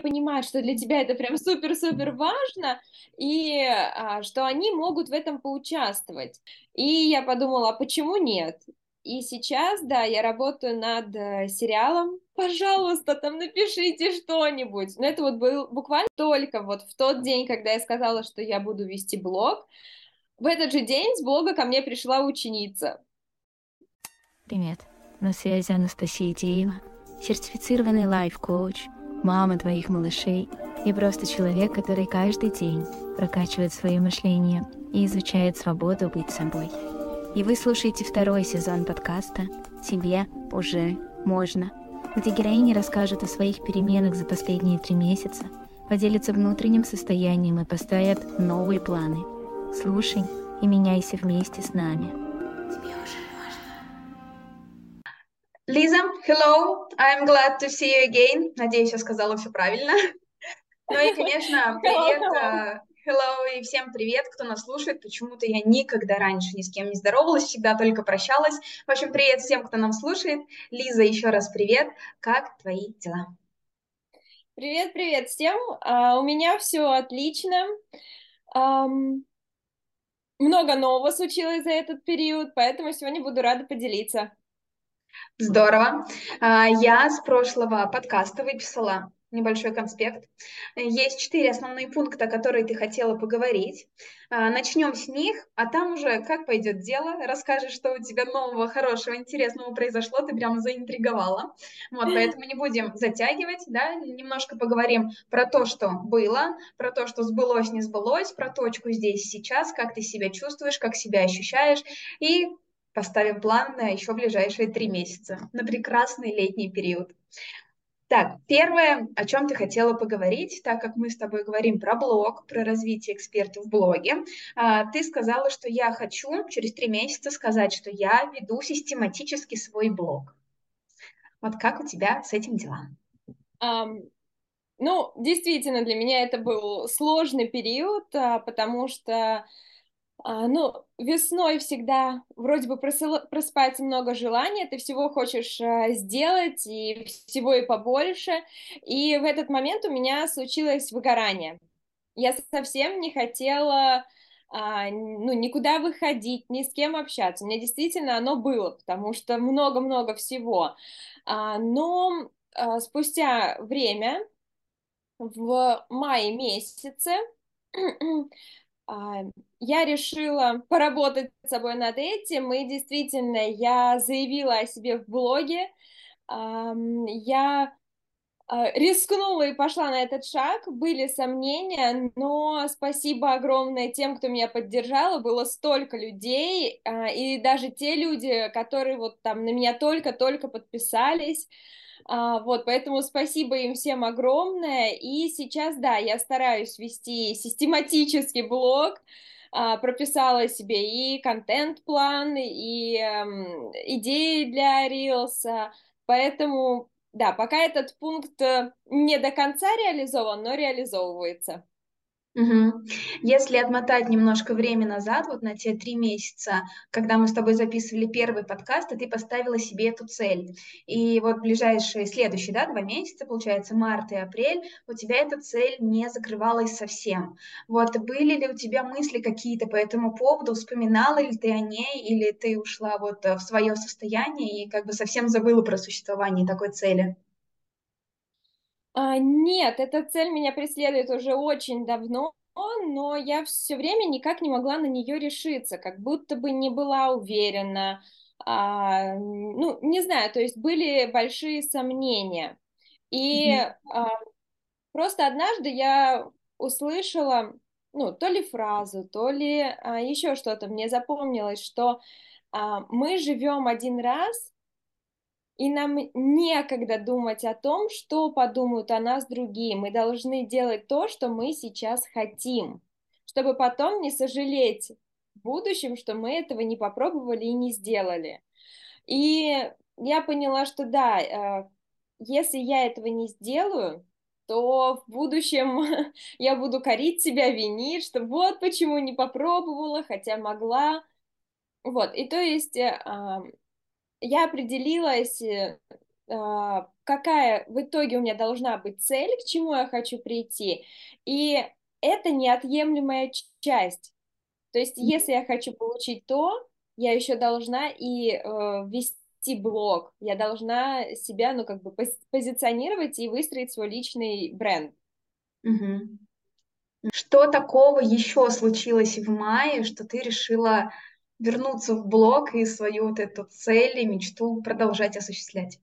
понимают, что для тебя это прям супер-супер важно, и а, что они могут в этом поучаствовать. И я подумала, а почему нет? И сейчас, да, я работаю над э, сериалом. Пожалуйста, там напишите что-нибудь. Но это вот был буквально только вот в тот день, когда я сказала, что я буду вести блог. В этот же день с блога ко мне пришла ученица. Привет, на связи Анастасия Теева, сертифицированный лайф-коуч, мама твоих малышей и просто человек, который каждый день прокачивает свое мышление и изучает свободу быть собой. И вы слушаете второй сезон подкаста «Тебе уже можно», где героини расскажут о своих переменах за последние три месяца, поделятся внутренним состоянием и поставят новые планы. Слушай и меняйся вместе с нами. Тебе уже Лиза, hello, I'm glad to see you again. Надеюсь, я сказала все правильно. Ну и, конечно, привет, э, hello и всем привет, кто нас слушает. Почему-то я никогда раньше ни с кем не здоровалась, всегда только прощалась. В общем, привет всем, кто нам слушает. Лиза, еще раз привет. Как твои дела? Привет, привет всем. Uh, у меня все отлично. Um, много нового случилось за этот период, поэтому сегодня буду рада поделиться. Здорово. А, я с прошлого подкаста выписала небольшой конспект. Есть четыре основные пункта, которые ты хотела поговорить. А, начнем с них, а там уже как пойдет дело, расскажешь, что у тебя нового, хорошего, интересного произошло, ты прям заинтриговала. Вот, поэтому не будем затягивать, да, немножко поговорим про то, что было, про то, что сбылось, не сбылось, про точку здесь, сейчас, как ты себя чувствуешь, как себя ощущаешь, и поставим план на еще ближайшие три месяца, на прекрасный летний период. Так, первое, о чем ты хотела поговорить, так как мы с тобой говорим про блог, про развитие экспертов в блоге, а, ты сказала, что я хочу через три месяца сказать, что я веду систематически свой блог. Вот как у тебя с этим дела? Um, ну, действительно, для меня это был сложный период, а, потому что а, ну, весной всегда вроде бы просыпается много желаний, ты всего хочешь а, сделать, и всего и побольше. И в этот момент у меня случилось выгорание. Я совсем не хотела а, ну, никуда выходить, ни с кем общаться. У меня действительно оно было, потому что много-много всего. Но спустя время, в мае месяце, я решила поработать с собой над этим, и действительно, я заявила о себе в блоге, я а, рискнула и пошла на этот шаг, были сомнения, но спасибо огромное тем, кто меня поддержал, было столько людей, а, и даже те люди, которые вот там на меня только-только подписались, а, вот, поэтому спасибо им всем огромное. И сейчас, да, я стараюсь вести систематический блог, а, прописала себе и контент-план, и эм, идеи для Reels, поэтому, да, пока этот пункт э, не до конца реализован, но реализовывается. Угу. Если отмотать немножко время назад, вот на те три месяца, когда мы с тобой записывали первый подкаст, и ты поставила себе эту цель. И вот ближайшие, следующие, да, два месяца, получается, март и апрель, у тебя эта цель не закрывалась совсем. Вот были ли у тебя мысли какие-то по этому поводу, вспоминала ли ты о ней, или ты ушла вот в свое состояние и как бы совсем забыла про существование такой цели? А, нет, эта цель меня преследует уже очень давно, но я все время никак не могла на нее решиться, как будто бы не была уверена. А, ну, не знаю, то есть были большие сомнения. И mm-hmm. а, просто однажды я услышала, ну, то ли фразу, то ли а, еще что-то мне запомнилось, что а, мы живем один раз, и нам некогда думать о том, что подумают о нас другие. Мы должны делать то, что мы сейчас хотим, чтобы потом не сожалеть в будущем, что мы этого не попробовали и не сделали. И я поняла, что да, э, если я этого не сделаю, то в будущем я буду корить себя, винить, что вот почему не попробовала, хотя могла. Вот, и то есть э, я определилась э, а, какая в итоге у меня должна быть цель, к чему я хочу прийти, и это неотъемлемая часть. То есть, если я хочу получить то, я еще должна и э, вести блог, я должна себя, ну, как бы позиционировать и выстроить свой личный бренд. Угу. Что такого еще случилось в мае, что ты решила вернуться в блог и свою вот эту цель и мечту продолжать осуществлять?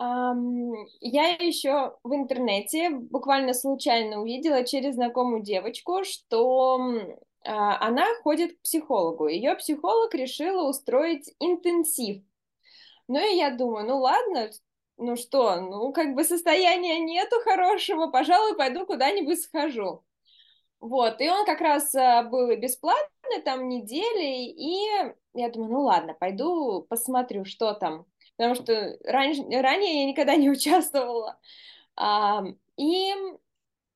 Um, я еще в интернете буквально случайно увидела через знакомую девочку, что uh, она ходит к психологу. Ее психолог решила устроить интенсив. Ну и я думаю, ну ладно, ну что, ну как бы состояния нету хорошего, пожалуй, пойду куда-нибудь схожу. Вот, и он как раз а, был бесплатный там недели, и я думаю, ну ладно, пойду посмотрю, что там, потому что раньше, ранее я никогда не участвовала. А, и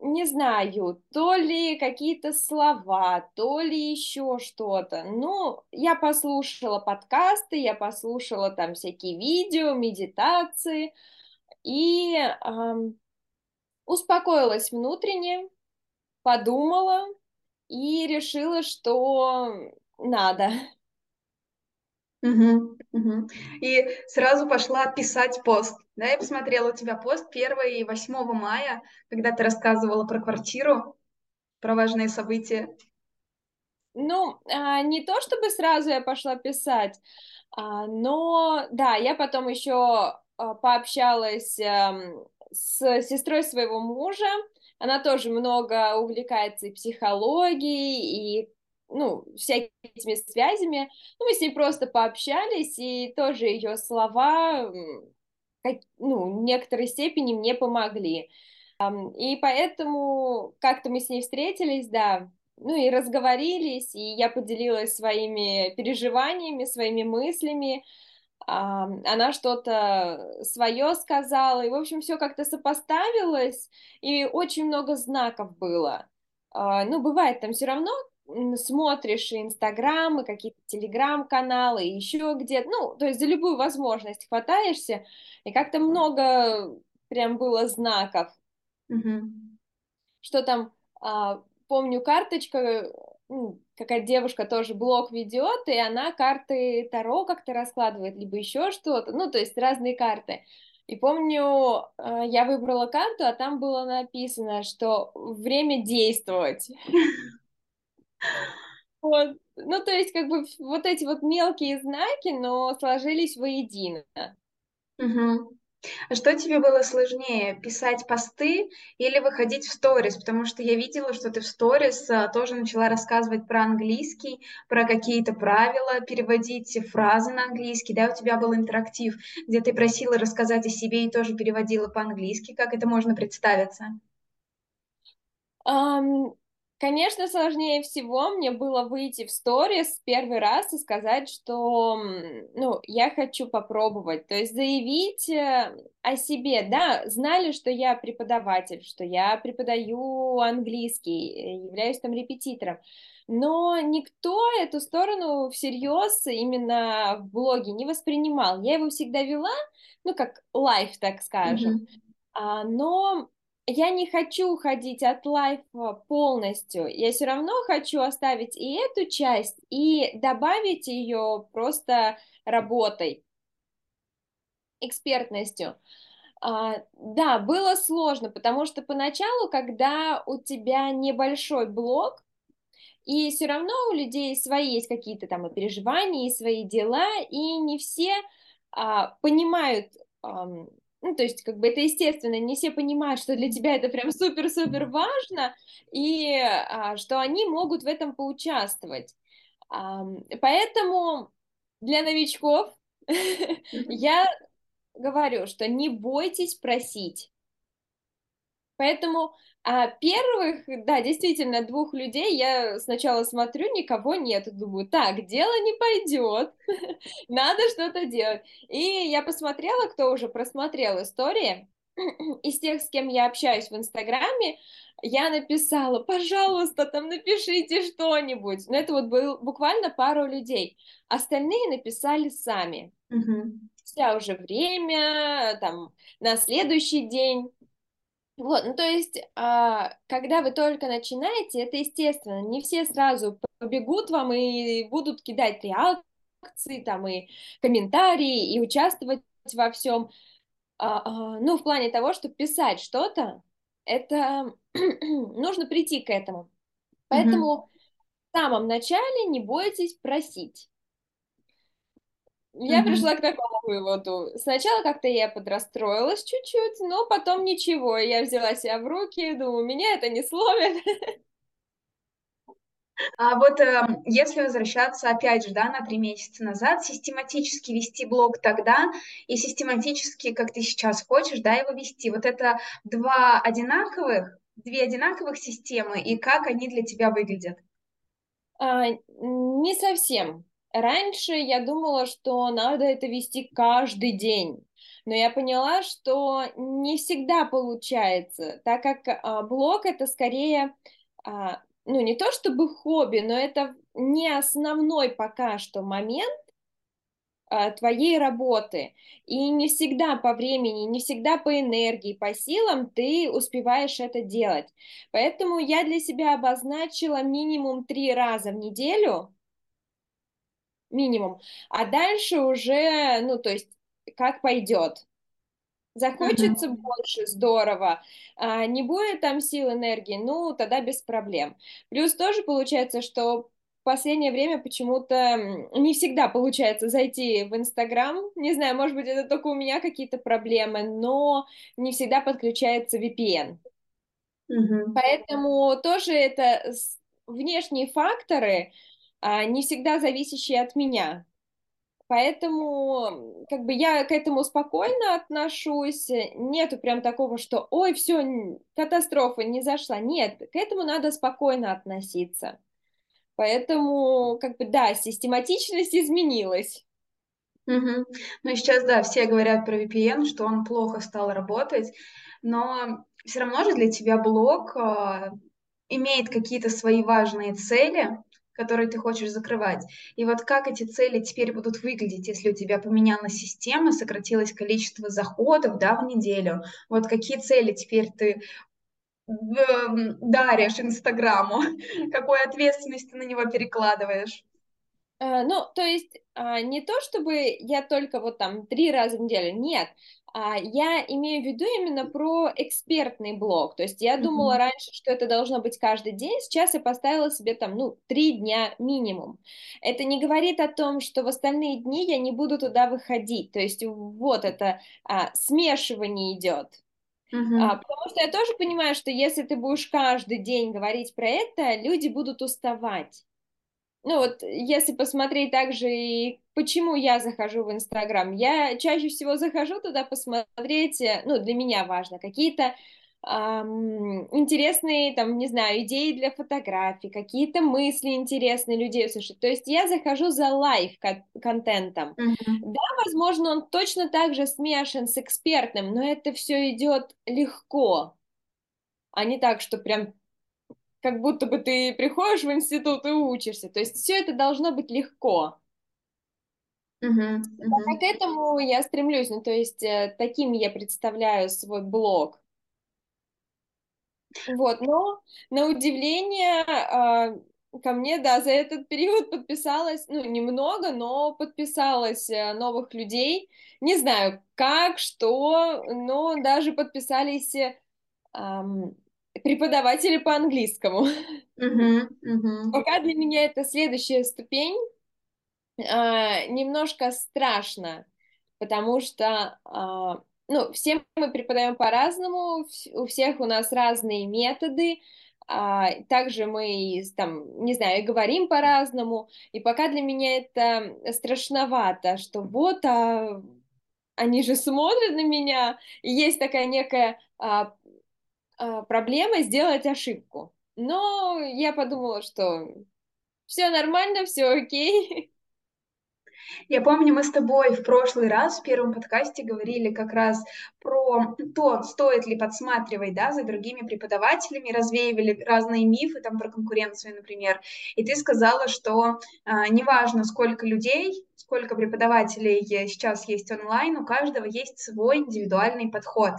не знаю, то ли какие-то слова, то ли еще что-то. Ну, я послушала подкасты, я послушала там всякие видео, медитации, и эм, успокоилась внутренне, подумала и решила, что надо. Угу, угу. И сразу пошла писать пост. Да, я посмотрела у тебя пост 1 и 8 мая, когда ты рассказывала про квартиру, про важные события. Ну, а, не то чтобы сразу я пошла писать, а, но да, я потом еще а, пообщалась эм, с сестрой своего мужа, она тоже много увлекается и психологией, и ну, всякими связями. Ну, мы с ней просто пообщались, и тоже ее слова, как, ну, в некоторой степени мне помогли. И поэтому как-то мы с ней встретились, да, ну и разговорились, и я поделилась своими переживаниями, своими мыслями, она что-то свое сказала, и, в общем, все как-то сопоставилось, и очень много знаков было. А, ну, бывает там все равно, смотришь Инстаграм, и какие-то Телеграм-каналы, и еще где-то, ну, то есть за любую возможность хватаешься, и как-то много прям было знаков, mm-hmm. что там, а, помню, карточка какая девушка тоже блог ведет, и она карты Таро как-то раскладывает, либо еще что-то, ну, то есть разные карты. И помню, э, я выбрала карту, а там было написано, что время действовать. Вот. Ну, то есть, как бы вот эти вот мелкие знаки, но сложились воедино. А что тебе было сложнее, писать посты или выходить в сторис? Потому что я видела, что ты в сторис а, тоже начала рассказывать про английский, про какие-то правила, переводить фразы на английский, да, у тебя был интерактив, где ты просила рассказать о себе и тоже переводила по-английски. Как это можно представиться? Um, Конечно, сложнее всего мне было выйти в сторис первый раз и сказать, что, ну, я хочу попробовать, то есть заявить э, о себе, да, знали, что я преподаватель, что я преподаю английский, э, являюсь там репетитором, но никто эту сторону всерьез именно в блоге не воспринимал. Я его всегда вела, ну, как лайф, так скажем, mm-hmm. но я не хочу уходить от лайфа полностью. Я все равно хочу оставить и эту часть, и добавить ее просто работой, экспертностью. А, да, было сложно, потому что поначалу, когда у тебя небольшой блог, и все равно у людей свои есть какие-то там и переживания, и свои дела, и не все а, понимают ну, то есть, как бы это естественно, не все понимают, что для тебя это прям супер-супер важно, и а, что они могут в этом поучаствовать. А, поэтому для новичков я говорю, что не бойтесь просить. Поэтому а первых, да, действительно, двух людей я сначала смотрю, никого нет, думаю, так, дело не пойдет, надо что-то делать. И я посмотрела, кто уже просмотрел истории, из тех, с кем я общаюсь в Инстаграме, я написала, пожалуйста, там напишите что-нибудь. Но это вот был буквально пару людей. Остальные написали сами. Угу. спустя уже время, там, на следующий день. Вот, ну то есть, а, когда вы только начинаете, это естественно, не все сразу побегут вам и будут кидать реакции, там, и комментарии, и участвовать во всем. А, а, ну, в плане того, чтобы писать что-то, это нужно прийти к этому. Поэтому mm-hmm. в самом начале не бойтесь просить. Я mm-hmm. пришла к такому выводу. Сначала как-то я подрастроилась чуть-чуть, но потом ничего. Я взяла себя в руки, думаю, меня это не сломит. А вот э, если возвращаться опять же, да, на три месяца назад, систематически вести блог тогда и систематически, как ты сейчас хочешь, да, его вести, вот это два одинаковых, две одинаковых системы и как они для тебя выглядят? А, не совсем. Раньше я думала, что надо это вести каждый день, но я поняла, что не всегда получается, так как а, блог это скорее, а, ну не то чтобы хобби, но это не основной пока что момент а, твоей работы. И не всегда по времени, не всегда по энергии, по силам ты успеваешь это делать. Поэтому я для себя обозначила минимум три раза в неделю минимум. А дальше уже, ну, то есть, как пойдет. Захочется mm-hmm. больше, здорово. А, не будет там сил, энергии, ну, тогда без проблем. Плюс тоже получается, что в последнее время почему-то не всегда получается зайти в Инстаграм. Не знаю, может быть, это только у меня какие-то проблемы, но не всегда подключается VPN. Mm-hmm. Поэтому тоже это внешние факторы, не всегда зависящие от меня. Поэтому как бы я к этому спокойно отношусь. Нету прям такого, что ой, все, катастрофа не зашла. Нет, к этому надо спокойно относиться. Поэтому, как бы, да, систематичность изменилась. Угу. Ну и сейчас, да, все говорят про VPN, что он плохо стал работать, но все равно же для тебя блог э, имеет какие-то свои важные цели, которые ты хочешь закрывать. И вот как эти цели теперь будут выглядеть, если у тебя поменялась система, сократилось количество заходов да, в неделю. Вот какие цели теперь ты даришь Инстаграму, какую ответственность ты на него перекладываешь? Э, ну, то есть а, не то, чтобы я только вот там три раза в неделю, нет, я имею в виду именно про экспертный блог. То есть я думала mm-hmm. раньше, что это должно быть каждый день, сейчас я поставила себе там, ну, три дня минимум. Это не говорит о том, что в остальные дни я не буду туда выходить. То есть вот это а, смешивание идет. Uh-huh. А, потому что я тоже понимаю, что если ты будешь каждый день говорить про это, люди будут уставать ну вот, если посмотреть также и почему я захожу в Инстаграм, я чаще всего захожу туда посмотреть, э, ну, для меня важно, какие-то эм, интересные, там, не знаю, идеи для фотографий, какие-то мысли интересные людей услышать. То есть я захожу за лайв-контентом. Mm-hmm. Да, возможно, он точно так же смешан с экспертным, но это все идет легко, а не так, что прям как будто бы ты приходишь в институт и учишься. То есть все это должно быть легко. Uh-huh, uh-huh. К этому я стремлюсь. Ну, то есть э, таким я представляю свой блог. Вот, но на удивление а, ко мне, да, за этот период подписалось, ну, немного, но подписалось э, новых людей. Не знаю, как, что, но даже подписались преподаватели по английскому. Uh-huh, uh-huh. Пока для меня это следующая ступень. А, немножко страшно, потому что а, ну, все мы преподаем по-разному, у всех у нас разные методы, а, также мы там, не знаю, говорим по-разному, и пока для меня это страшновато, что вот, а, они же смотрят на меня, и есть такая некая а, а, проблема сделать ошибку. Но я подумала, что все нормально, все окей. Я помню, мы с тобой в прошлый раз в первом подкасте говорили как раз про то, стоит ли подсматривать, да, за другими преподавателями, развеивали разные мифы там про конкуренцию, например. И ты сказала, что а, неважно, сколько людей, сколько преподавателей сейчас есть онлайн, у каждого есть свой индивидуальный подход.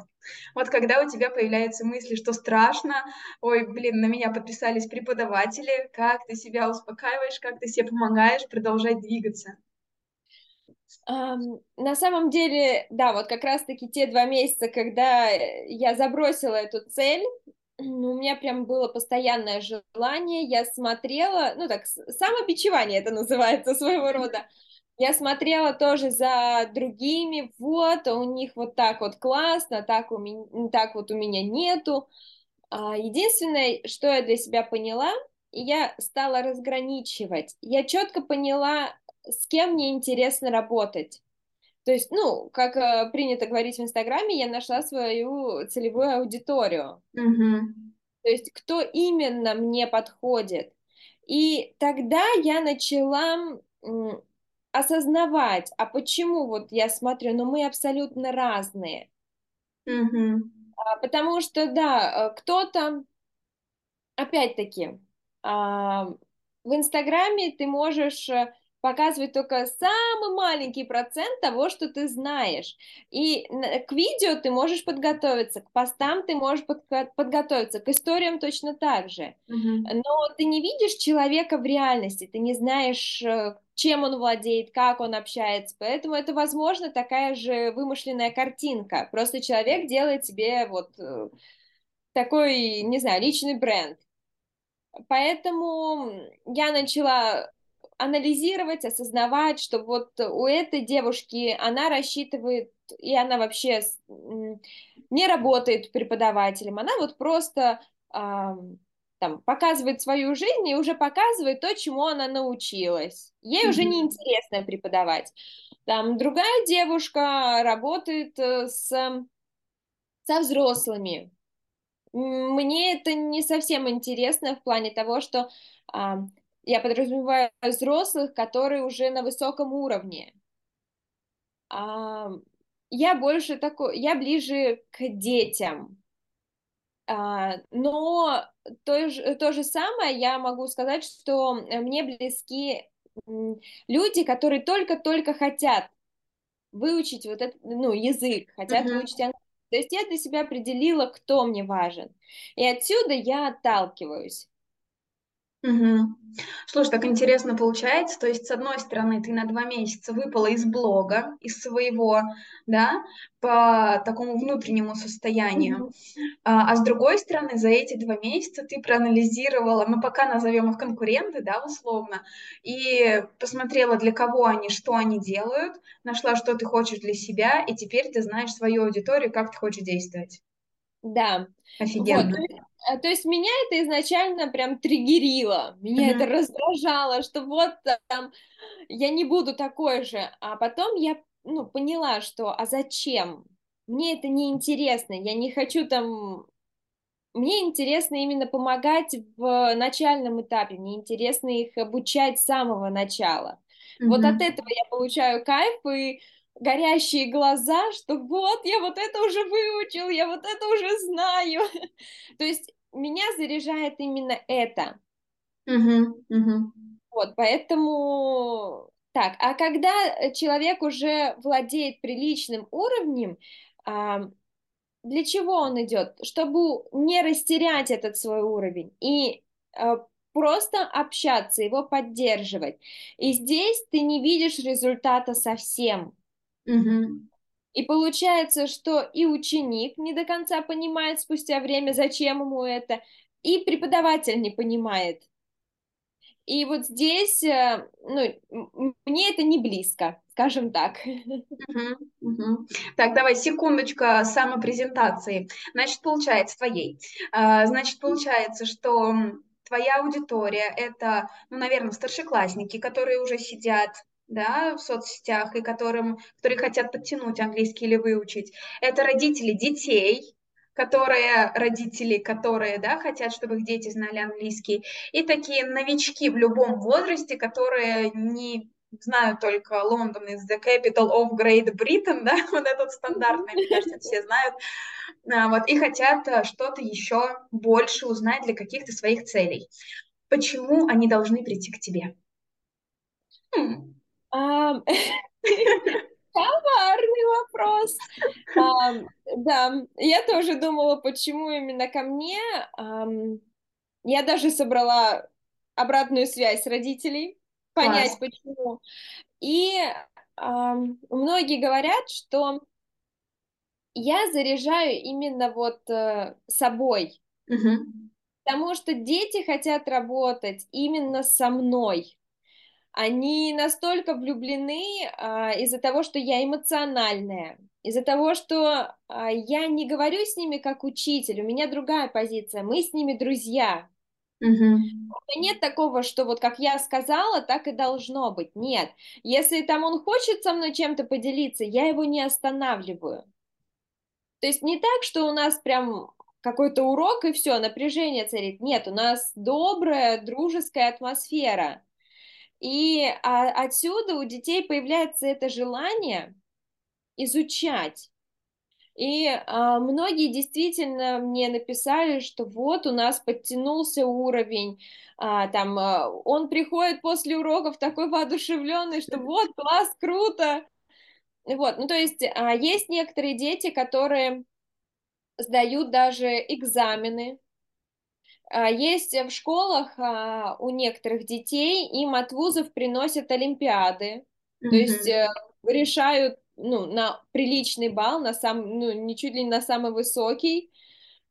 Вот когда у тебя появляются мысли, что страшно, ой, блин, на меня подписались преподаватели, как ты себя успокаиваешь, как ты себе помогаешь продолжать двигаться? На самом деле, да, вот как раз-таки те два месяца, когда я забросила эту цель, у меня прям было постоянное желание, я смотрела, ну так, самобичевание это называется своего рода, я смотрела тоже за другими, вот, у них вот так вот классно, так, у меня, так вот у меня нету. А, единственное, что я для себя поняла, я стала разграничивать. Я четко поняла, с кем мне интересно работать. То есть, ну, как э, принято говорить в Инстаграме, я нашла свою целевую аудиторию. Mm-hmm. То есть, кто именно мне подходит. И тогда я начала осознавать, а почему вот я смотрю, но ну, мы абсолютно разные. Mm-hmm. Потому что, да, э, кто-то, опять-таки, а, в Инстаграме ты можешь показывать только самый маленький процент того, что ты знаешь. И к видео ты можешь подготовиться, к постам ты можешь подготовиться, к историям точно так же. Mm-hmm. Но ты не видишь человека в реальности, ты не знаешь, э, чем он владеет, как он общается. Поэтому это, возможно, такая же вымышленная картинка. Просто человек делает себе вот э, такой, не знаю, личный бренд. Поэтому я начала анализировать, осознавать, что вот у этой девушки она рассчитывает, и она вообще не работает преподавателем, она вот просто там, показывает свою жизнь и уже показывает то, чему она научилась. Ей mm-hmm. уже не интересно преподавать. Там другая девушка работает э, с, со взрослыми. Мне это не совсем интересно в плане того, что а, я подразумеваю взрослых, которые уже на высоком уровне. А, я больше такой, я ближе к детям. А, но то, то же самое я могу сказать, что мне близки люди, которые только-только хотят выучить вот этот ну, язык, хотят uh-huh. выучить английский. То есть я для себя определила, кто мне важен. И отсюда я отталкиваюсь. Угу. Слушай, так интересно получается. То есть, с одной стороны, ты на два месяца выпала из блога, из своего, да, по такому внутреннему состоянию. А, а с другой стороны, за эти два месяца ты проанализировала, мы пока назовем их конкуренты, да, условно, и посмотрела, для кого они, что они делают, нашла, что ты хочешь для себя, и теперь ты знаешь свою аудиторию, как ты хочешь действовать. Да. Офигенно. Вот. А, то есть меня это изначально прям триггерило, меня mm-hmm. это раздражало, что вот там я не буду такой же, а потом я ну, поняла, что а зачем? Мне это не интересно, я не хочу там мне интересно именно помогать в начальном этапе, мне интересно их обучать с самого начала. Mm-hmm. Вот от этого я получаю кайф, и горящие глаза, что вот, я вот это уже выучил, я вот это уже знаю. То есть меня заряжает именно это. Угу, угу. Вот, поэтому... Так, а когда человек уже владеет приличным уровнем, а, для чего он идет? Чтобы не растерять этот свой уровень и а, просто общаться, его поддерживать. И здесь ты не видишь результата совсем. Угу. И получается, что и ученик не до конца понимает спустя время, зачем ему это, и преподаватель не понимает. И вот здесь, э, ну, мне это не близко, скажем так. Угу, угу. Так, давай, секундочка самопрезентации. Значит, получается, твоей. А, значит, получается, что твоя аудитория – это, ну, наверное, старшеклассники, которые уже сидят да, в соцсетях и которым, которые хотят подтянуть английский или выучить. Это родители детей, которые, родители, которые, да, хотят, чтобы их дети знали английский, и такие новички в любом возрасте, которые не знаю только Лондон is the capital of Great Britain, да, вот этот стандартный, мне кажется, все знают, а, вот, и хотят э, что-то еще больше узнать для каких-то своих целей. Почему они должны прийти к тебе? Хм. Коварный вопрос. Да, я тоже думала, почему именно ко мне. Я даже собрала обратную связь родителей, понять, Класс. почему. И многие говорят, что я заряжаю именно вот э, собой. Угу. Потому что дети хотят работать именно со мной они настолько влюблены а, из-за того, что я эмоциональная, из-за того, что а, я не говорю с ними как учитель, у меня другая позиция, мы с ними друзья. Угу. Нет такого, что вот как я сказала, так и должно быть. Нет. Если там он хочет со мной чем-то поделиться, я его не останавливаю. То есть не так, что у нас прям какой-то урок и все, напряжение царит. Нет, у нас добрая, дружеская атмосфера. И а, отсюда у детей появляется это желание изучать. И а, многие действительно мне написали, что вот у нас подтянулся уровень, а, там а, он приходит после уроков такой воодушевленный, что вот класс, круто. Вот, ну то есть а, есть некоторые дети, которые сдают даже экзамены есть в школах а, у некоторых детей, им от вузов приносят олимпиады, mm-hmm. то есть э, решают ну, на приличный балл, на сам, ну, не чуть ли не на самый высокий,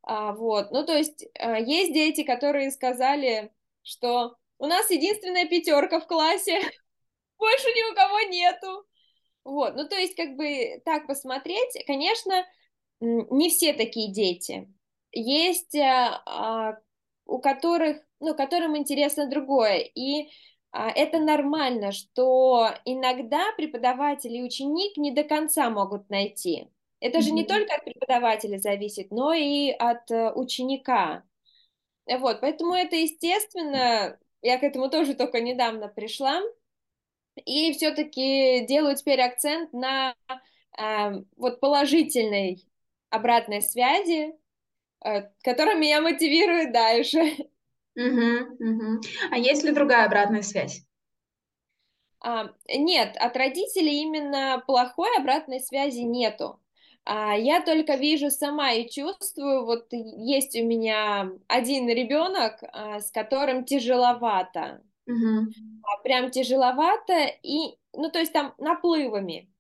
а, вот, ну, то есть есть дети, которые сказали, что у нас единственная пятерка в классе, больше ни у кого нету, вот, ну, то есть, как бы так посмотреть, конечно, не все такие дети, есть у которых, ну, которым интересно другое. И а, это нормально, что иногда преподаватель и ученик не до конца могут найти. Это же не только от преподавателя зависит, но и от uh, ученика. Вот, поэтому это естественно. Я к этому тоже только недавно пришла. И все-таки делаю теперь акцент на э, вот положительной обратной связи, Э, которая меня мотивирует дальше. Угу, угу. А есть ли другая обратная связь? А, нет, от родителей именно плохой обратной связи нету. А, я только вижу сама и чувствую, вот есть у меня один ребенок, а, с которым тяжеловато. Угу. Прям тяжеловато, и, ну, то есть там наплывами.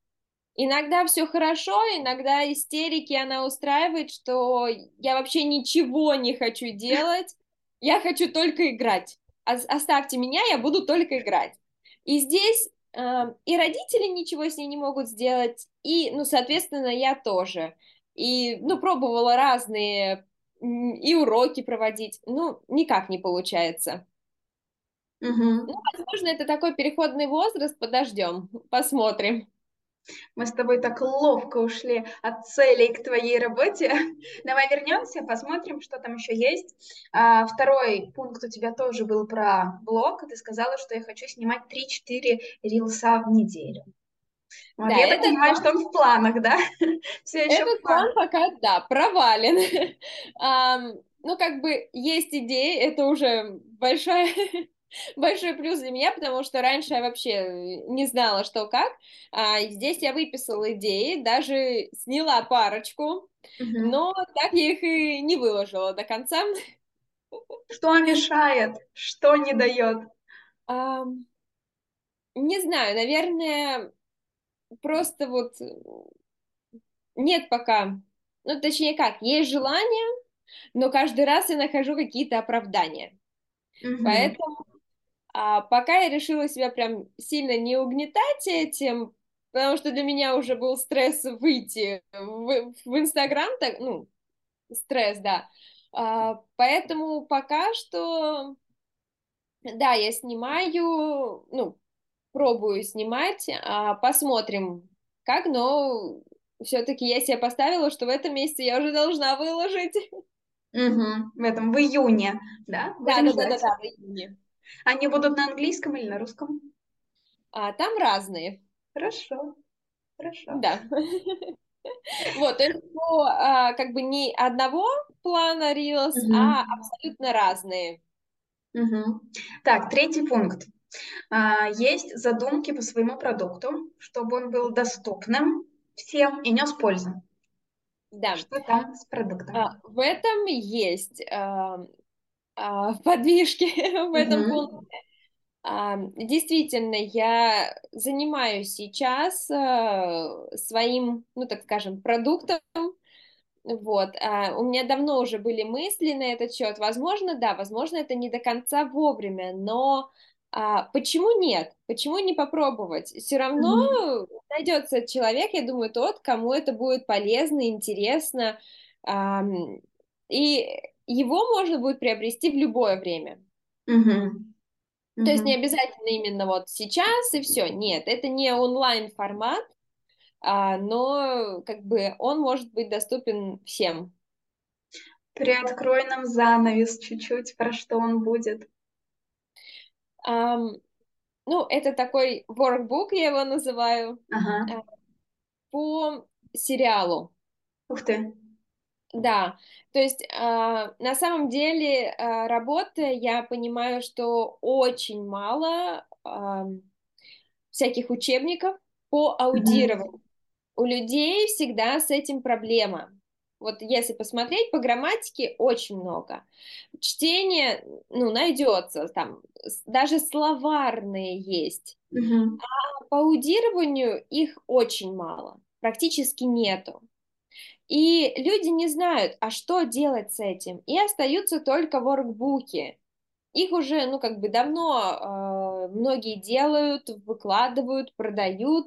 Иногда все хорошо, иногда истерики она устраивает, что я вообще ничего не хочу делать, я хочу только играть. Оставьте меня, я буду только играть. И здесь э, и родители ничего с ней не могут сделать, и, ну, соответственно, я тоже. И, ну, пробовала разные и уроки проводить, ну, никак не получается. Угу. Ну, возможно, это такой переходный возраст, подождем, посмотрим. Мы с тобой так ловко ушли от целей к твоей работе. Давай вернемся, посмотрим, что там еще есть. А, второй пункт у тебя тоже был про блог. Ты сказала, что я хочу снимать 3-4 рилса в неделю. Вот, да, я понимаю, план... что он в планах, да? Все еще этот план пока, да, провален. um, ну, как бы есть идеи, это уже большая большой плюс для меня, потому что раньше я вообще не знала, что как. А здесь я выписала идеи, даже сняла парочку, угу. но так я их и не выложила до конца. Что мешает? Что не дает? А, не знаю, наверное, просто вот нет пока. Ну, точнее как, есть желание, но каждый раз я нахожу какие-то оправдания. Угу. Поэтому а пока я решила себя прям сильно не угнетать этим, потому что для меня уже был стресс выйти в, в Инстаграм, так, ну, стресс, да. А, поэтому пока что, да, я снимаю, ну, пробую снимать, а, посмотрим, как, но все-таки я себе поставила, что в этом месяце я уже должна выложить. Угу, в этом, в июне, да? Да, да, да, да, да, в июне. Они будут на английском или на русском? А там разные. Хорошо, хорошо. Да. Вот, то есть по, а, как бы не одного плана Reels, а абсолютно разные. Угу. Так, третий пункт. А, есть задумки по своему продукту, чтобы он был доступным всем и нес пользу. Да. Что там с продуктом? А, в этом есть а, а, подвижки в этом пункте. А, действительно, я занимаюсь сейчас а, своим, ну так скажем, продуктом. Вот, а, у меня давно уже были мысли на этот счет. Возможно, да, возможно, это не до конца вовремя, но а, почему нет? Почему не попробовать? Все равно mm-hmm. найдется человек, я думаю, тот, кому это будет полезно, интересно, а, и его можно будет приобрести в любое время. Mm-hmm. То есть не обязательно именно вот сейчас и все. Нет, это не онлайн формат, а, но как бы он может быть доступен всем. Приоткрой нам занавес чуть-чуть, про что он будет. Um, ну, это такой workbook, я его называю, ага. uh, по сериалу. Ух ты. Да, то есть э, на самом деле э, работая, я понимаю, что очень мало э, всяких учебников по аудированию. Mm-hmm. У людей всегда с этим проблема. Вот если посмотреть по грамматике, очень много. Чтение, ну, найдется, там, даже словарные есть. Mm-hmm. А по аудированию их очень мало, практически нету. И люди не знают, а что делать с этим, и остаются только воркбуки. Их уже, ну, как бы давно э, многие делают, выкладывают, продают.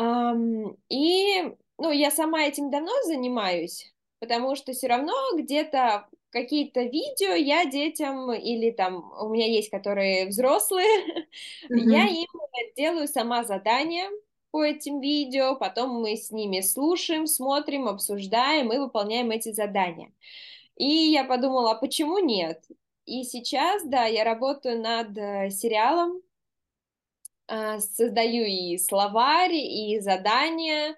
Um, и, ну, я сама этим давно занимаюсь, потому что все равно где-то какие-то видео я детям или там у меня есть, которые взрослые, mm-hmm. я им делаю сама задание, по этим видео, потом мы с ними слушаем, смотрим, обсуждаем и выполняем эти задания. И я подумала, а почему нет? И сейчас, да, я работаю над э, сериалом, а, создаю и словарь, и задания,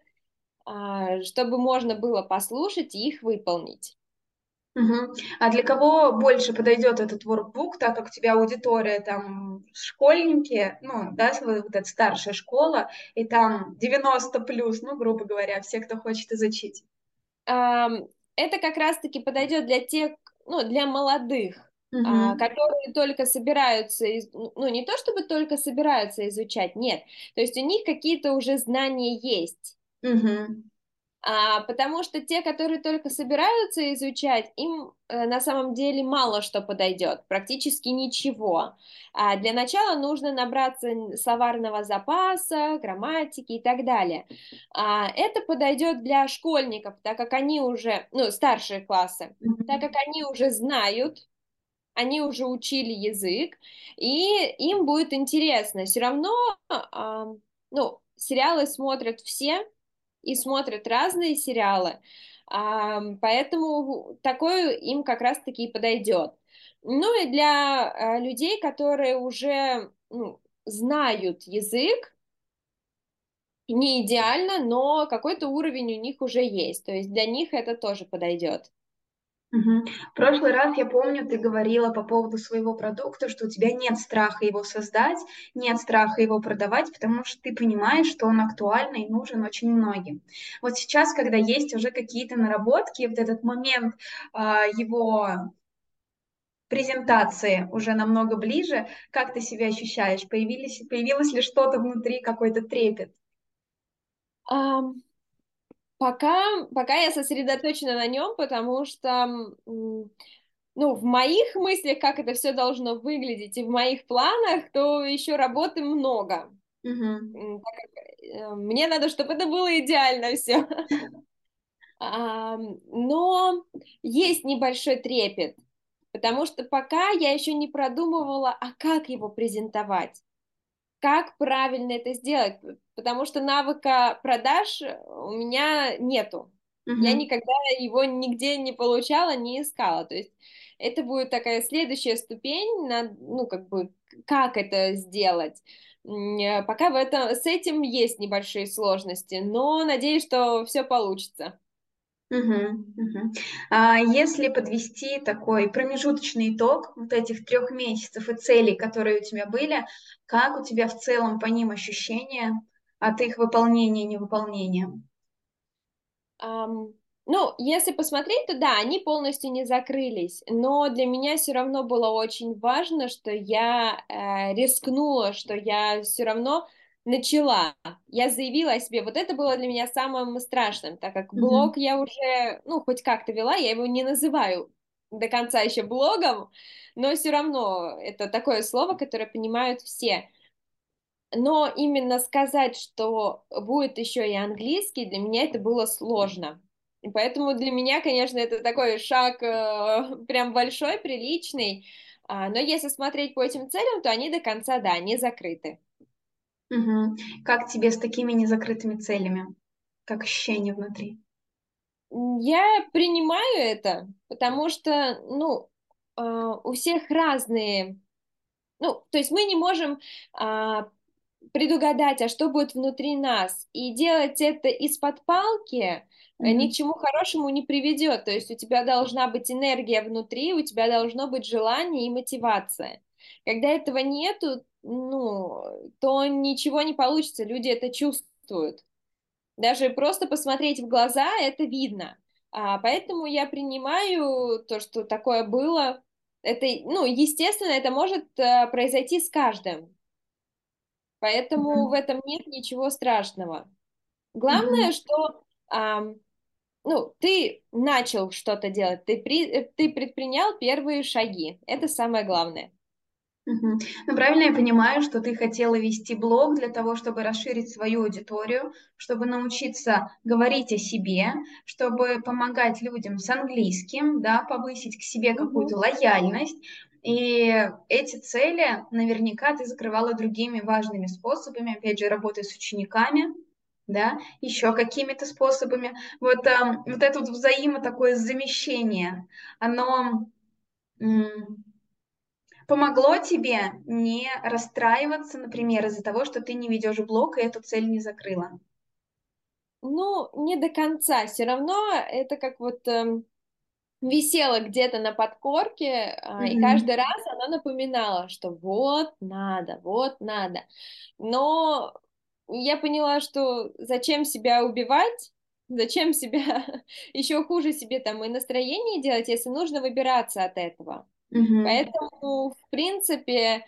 а, чтобы можно было послушать и их выполнить. Угу. А для кого больше подойдет этот workbook, так как у тебя аудитория там школьники, ну, да, вот эта старшая школа, и там 90 плюс, ну, грубо говоря, все, кто хочет изучить? Это как раз-таки подойдет для тех, ну, для молодых, Uh-huh. которые только собираются, ну не то чтобы только собираются изучать, нет, то есть у них какие-то уже знания есть. Uh-huh. А, потому что те, которые только собираются изучать, им э, на самом деле мало что подойдет, практически ничего. А для начала нужно набраться словарного запаса, грамматики и так далее. А, это подойдет для школьников, так как они уже, ну, старшие классы, так как они уже знают, они уже учили язык, и им будет интересно. Все равно, ну, сериалы смотрят все, и смотрят разные сериалы, поэтому такое им как раз-таки и подойдет. Ну и для э, людей, которые уже ну, знают язык, не идеально, но какой-то уровень у них уже есть, то есть для них это тоже подойдет. Угу. В прошлый раз, я помню, ты говорила по поводу своего продукта, что у тебя нет страха его создать, нет страха его продавать, потому что ты понимаешь, что он актуальный и нужен очень многим. Вот сейчас, когда есть уже какие-то наработки, вот этот момент а, его презентации уже намного ближе, как ты себя ощущаешь? Появились, появилось ли что-то внутри, какой-то трепет? Um, Пока, пока я сосредоточена на нем, потому что, ну, в моих мыслях, как это все должно выглядеть, и в моих планах, то еще работы много. Mm-hmm. Мне надо, чтобы это было идеально все. Но есть небольшой трепет, потому что пока я еще не продумывала, а как его презентовать как правильно это сделать, потому что навыка продаж у меня нету. Uh-huh. Я никогда его нигде не получала, не искала. То есть это будет такая следующая ступень на, ну, как бы, как это сделать. Пока в этом, с этим есть небольшие сложности, но надеюсь, что все получится. Угу, угу. А если подвести такой промежуточный итог вот этих трех месяцев и целей, которые у тебя были, как у тебя в целом по ним ощущения от их выполнения и невыполнения? Um, ну, если посмотреть, то да, они полностью не закрылись, но для меня все равно было очень важно, что я э, рискнула, что я все равно начала. Я заявила о себе. Вот это было для меня самым страшным, так как блог mm-hmm. я уже, ну, хоть как-то вела, я его не называю до конца еще блогом, но все равно это такое слово, которое понимают все. Но именно сказать, что будет еще и английский, для меня это было сложно. И поэтому для меня, конечно, это такой шаг э, прям большой, приличный. А, но если смотреть по этим целям, то они до конца, да, не закрыты. Угу. Как тебе с такими незакрытыми целями? Как ощущение внутри? Я принимаю это, потому что, ну, э, у всех разные, ну, то есть мы не можем э, предугадать, а что будет внутри нас, и делать это из-под палки mm-hmm. ни к чему хорошему не приведет. То есть у тебя должна быть энергия внутри, у тебя должно быть желание и мотивация. Когда этого нету, ну, то ничего не получится, люди это чувствуют. Даже просто посмотреть в глаза, это видно. А, поэтому я принимаю то, что такое было. Это, ну, естественно, это может а, произойти с каждым. Поэтому mm-hmm. в этом нет ничего страшного. Главное, mm-hmm. что а, ну, ты начал что-то делать, ты, при, ты предпринял первые шаги. Это самое главное. Угу. Ну, правильно я понимаю, что ты хотела вести блог для того, чтобы расширить свою аудиторию, чтобы научиться говорить о себе, чтобы помогать людям с английским, да, повысить к себе какую-то лояльность. И эти цели наверняка ты закрывала другими важными способами, опять же, работой с учениками, да, еще какими-то способами. Вот, э, вот это вот взаимо такое замещение, оно помогло тебе не расстраиваться, например, из-за того, что ты не ведешь блог и эту цель не закрыла? Ну, не до конца. Все равно это как вот э, висело где-то на подкорке, э, mm-hmm. и каждый раз она напоминала, что вот надо, вот надо. Но я поняла, что зачем себя убивать, зачем себя еще хуже себе там и настроение делать, если нужно выбираться от этого. Угу. Поэтому, в принципе,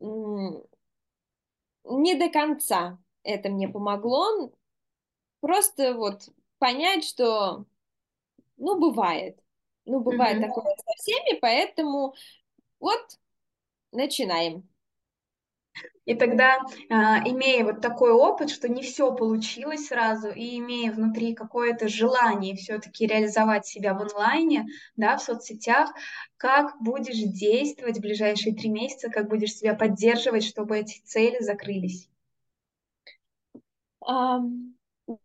не до конца это мне помогло. Просто вот понять, что, ну, бывает. Ну, бывает угу. такое со всеми, поэтому вот начинаем. И тогда, а, имея вот такой опыт, что не все получилось сразу, и имея внутри какое-то желание все-таки реализовать себя в онлайне, да, в соцсетях, как будешь действовать в ближайшие три месяца, как будешь себя поддерживать, чтобы эти цели закрылись? Um,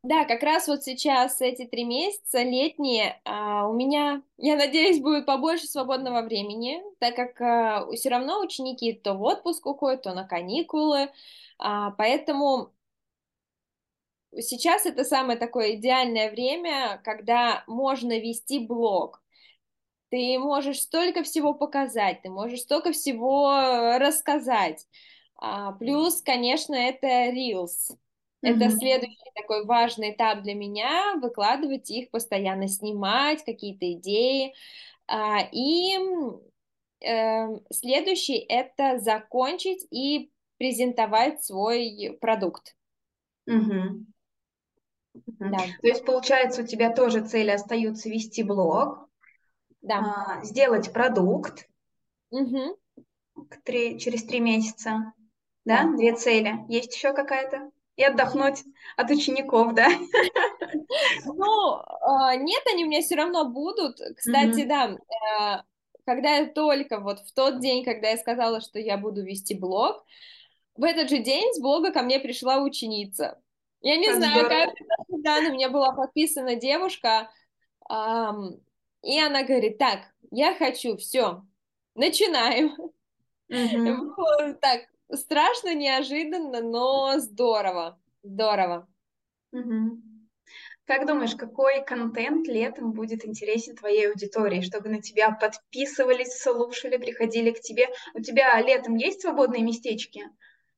да, как раз вот сейчас эти три месяца летние а, у меня, я надеюсь, будет побольше свободного времени, так как а, все равно ученики то в отпуск уходят, то на каникулы, а, поэтому сейчас это самое такое идеальное время, когда можно вести блог. Ты можешь столько всего показать, ты можешь столько всего рассказать. А, плюс, конечно, это Reels. Это mm-hmm. следующий такой важный этап для меня, выкладывать их, постоянно снимать, какие-то идеи. А, и э, следующий это закончить и презентовать свой продукт. Mm-hmm. Да. То есть, получается, у тебя тоже цели остаются вести блог, да. а, сделать продукт угу. три, через три месяца. Да? да, две цели. Есть еще какая-то? И отдохнуть от учеников, да? Ну, а, нет, они у меня все равно будут. Кстати, mm-hmm. да, э, когда я только вот в тот день, когда я сказала, что я буду вести блог, в этот же день с блога ко мне пришла ученица. Я не как знаю, здорово. как да, на меня была подписана девушка, эм, и она говорит, так, я хочу, все, начинаем. Было так страшно, неожиданно, но здорово, здорово. Как думаешь, какой контент летом будет интересен твоей аудитории, чтобы на тебя подписывались, слушали, приходили к тебе? У тебя летом есть свободные местечки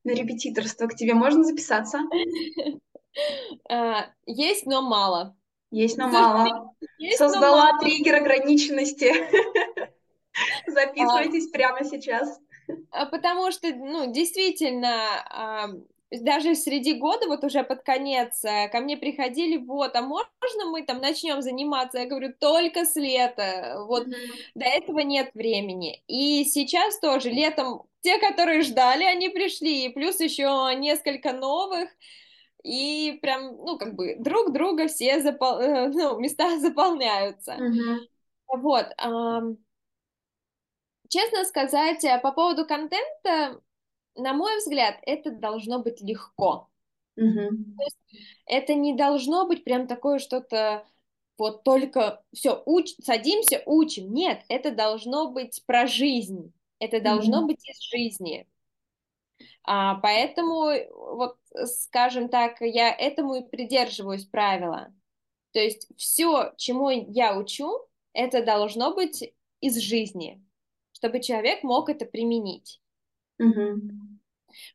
на репетиторство? К тебе можно записаться? А, есть, но мало. Есть, но мало. Создала триггер ограниченности. Записывайтесь прямо сейчас. А, потому что, ну, действительно, даже среди года, вот уже под конец, э, ко мне приходили, вот, а можно мы там начнем заниматься? Я говорю, только с лета, вот, mm-hmm. до этого нет времени. И сейчас тоже, летом, те, которые ждали, они пришли, и плюс еще несколько новых, и прям, ну, как бы, друг друга все запол... Э, ну, места заполняются. Mm-hmm. Вот. Честно сказать, э, по поводу контента, на мой взгляд, это должно быть легко. Угу. То есть это не должно быть прям такое что-то вот только все, уч, садимся, учим. Нет, это должно быть про жизнь. Это должно mm быть из жизни. А, поэтому, вот, скажем так, я этому и придерживаюсь правила. То есть все, чему я учу, это должно быть из жизни, чтобы человек мог это применить. Угу.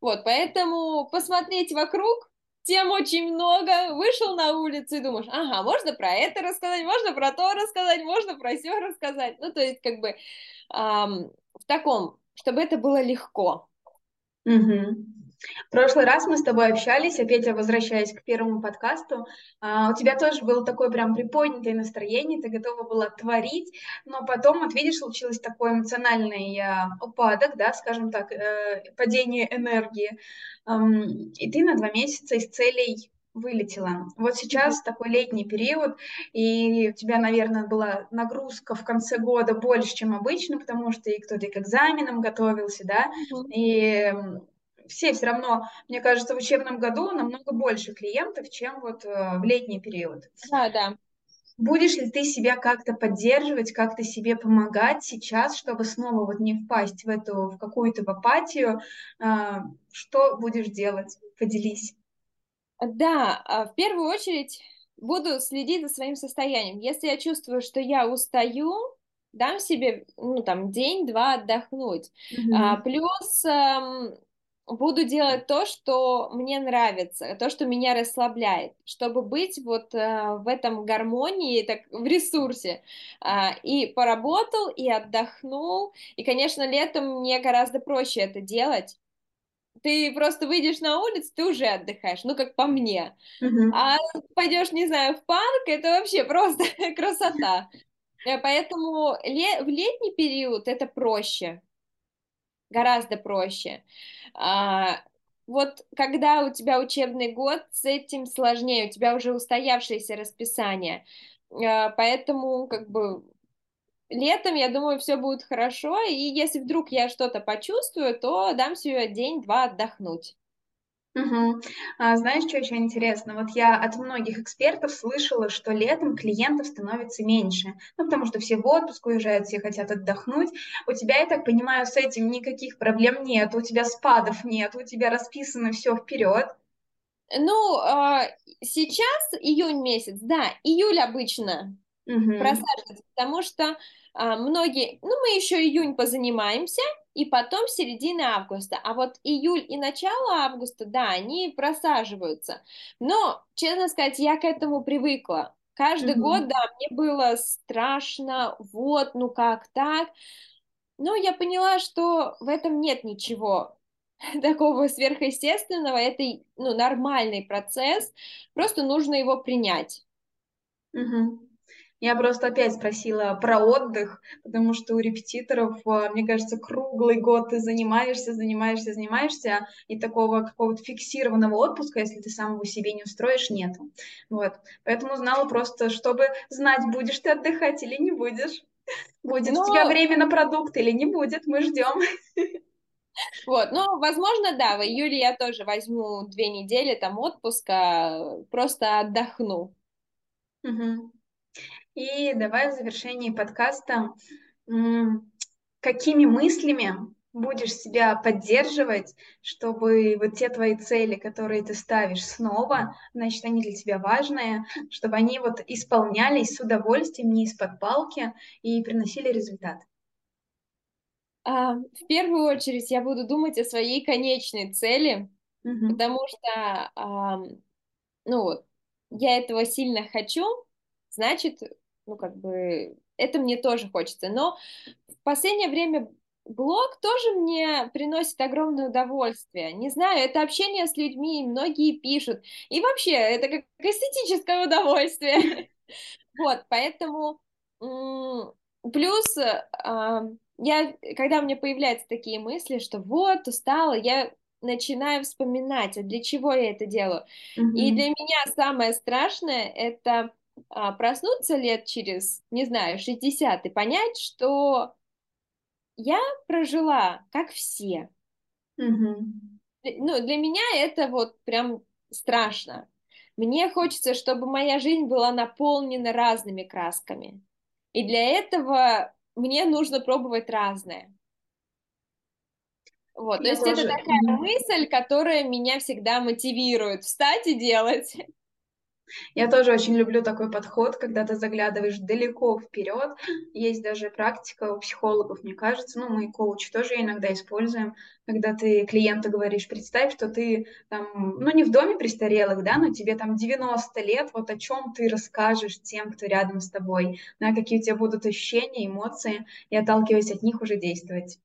Вот, поэтому посмотреть вокруг, тем очень много, вышел на улицу и думаешь, ага, можно про это рассказать, можно про то рассказать, можно про все рассказать. Ну, то есть, как бы эм, в таком, чтобы это было легко. Угу. В прошлый раз мы с тобой общались, опять я возвращаюсь к первому подкасту. А, у тебя тоже было такое прям приподнятое настроение, ты готова была творить, но потом, вот видишь, случилось такой эмоциональный а, упадок, да, скажем так, э, падение энергии, и ты на два месяца из целей вылетела. Вот сейчас mm-hmm. такой летний период, и у тебя, наверное, была нагрузка в конце года больше, чем обычно, потому что и кто-то к экзаменам готовился, да, mm-hmm. и все все равно, мне кажется, в учебном году намного больше клиентов, чем вот э, в летний период. Да, да. Будешь ли ты себя как-то поддерживать, как-то себе помогать сейчас, чтобы снова вот не впасть в эту, в какую-то в апатию? А, что будешь делать? Поделись. Да, а, в первую очередь буду следить за своим состоянием. Если я чувствую, что я устаю, дам себе, ну, там, день-два отдохнуть. Mm-hmm. А, плюс эм, буду делать то, что мне нравится, то, что меня расслабляет, чтобы быть вот э, в этом гармонии, так в ресурсе. Э, и поработал, и отдохнул. И, конечно, летом мне гораздо проще это делать. Ты просто выйдешь на улицу, ты уже отдыхаешь, ну как по мне. Mm-hmm. А пойдешь, не знаю, в парк, это вообще просто красота. Э, поэтому ле- в летний период это проще гораздо проще. А, вот когда у тебя учебный год, с этим сложнее, у тебя уже устоявшееся расписание. А, поэтому, как бы, летом, я думаю, все будет хорошо, и если вдруг я что-то почувствую, то дам себе день-два отдохнуть. Угу. А, знаешь, что еще интересно? Вот я от многих экспертов слышала, что летом клиентов становится меньше, ну, потому что все в отпуск уезжают, все хотят отдохнуть. У тебя, я так понимаю, с этим никаких проблем нет, у тебя спадов нет, у тебя расписано все вперед. Ну, а, сейчас июнь месяц, да, июль обычно угу. просаживается, потому что многие, ну, мы еще июнь позанимаемся, и потом середина августа. А вот июль и начало августа, да, они просаживаются. Но, честно сказать, я к этому привыкла. Каждый mm-hmm. год, да, мне было страшно, вот, ну как так. Но я поняла, что в этом нет ничего такого сверхъестественного, это ну, нормальный процесс, просто нужно его принять. Угу. Я просто опять спросила про отдых, потому что у репетиторов, а, мне кажется, круглый год ты занимаешься, занимаешься, занимаешься, и такого какого-то фиксированного отпуска, если ты сам его себе не устроишь, нету. Вот. Поэтому знала просто, чтобы знать, будешь ты отдыхать или не будешь. Будет Но... у тебя время на продукт или не будет, мы ждем. Вот, ну, возможно, да, в июле я тоже возьму две недели там отпуска, просто отдохну. Угу. И давай в завершении подкаста, какими мыслями будешь себя поддерживать, чтобы вот те твои цели, которые ты ставишь снова, значит, они для тебя важные, чтобы они вот исполнялись с удовольствием, не из-под палки и приносили результат. А, в первую очередь я буду думать о своей конечной цели, угу. потому что, а, ну, я этого сильно хочу, значит, ну, как бы, это мне тоже хочется. Но в последнее время блог тоже мне приносит огромное удовольствие. Не знаю, это общение с людьми, многие пишут. И вообще, это как эстетическое удовольствие. Вот, поэтому плюс а, я, когда у меня появляются такие мысли, что вот, устала, я начинаю вспоминать, а для чего я это делаю. И для меня самое страшное это проснуться лет через, не знаю, 60 и понять, что я прожила, как все. Mm-hmm. Ну, для меня это вот прям страшно. Мне хочется, чтобы моя жизнь была наполнена разными красками. И для этого мне нужно пробовать разное. Вот, я то есть тоже... это такая мысль, которая меня всегда мотивирует встать и делать. Я тоже очень люблю такой подход, когда ты заглядываешь далеко вперед. Есть даже практика у психологов, мне кажется, ну, мы коучи тоже иногда используем, когда ты клиенту говоришь, представь, что ты там, ну, не в доме престарелых, да, но тебе там 90 лет, вот о чем ты расскажешь тем, кто рядом с тобой, да, какие у тебя будут ощущения, эмоции, и отталкиваясь от них уже действовать.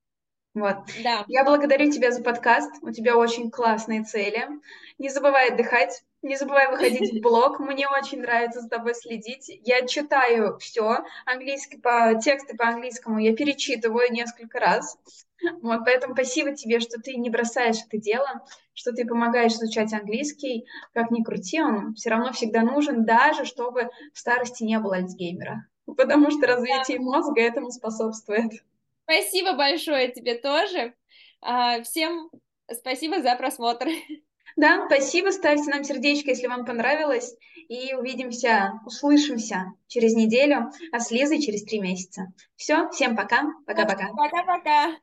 Вот. Да. Я благодарю тебя за подкаст. У тебя очень классные цели. Не забывай отдыхать. Не забывай выходить в блог. Мне очень нравится за тобой следить. Я читаю все английский по тексты по английскому. Я перечитываю несколько раз. Вот, поэтому спасибо тебе, что ты не бросаешь это дело, что ты помогаешь изучать английский. Как ни крути, он все равно всегда нужен, даже чтобы в старости не было Альцгеймера. Потому что развитие мозга этому способствует. Спасибо большое тебе тоже. А, всем спасибо за просмотр. Да, спасибо. Ставьте нам сердечко, если вам понравилось. И увидимся, услышимся через неделю, а с Лизой через три месяца. Все, всем пока. Пока-пока. Пока-пока.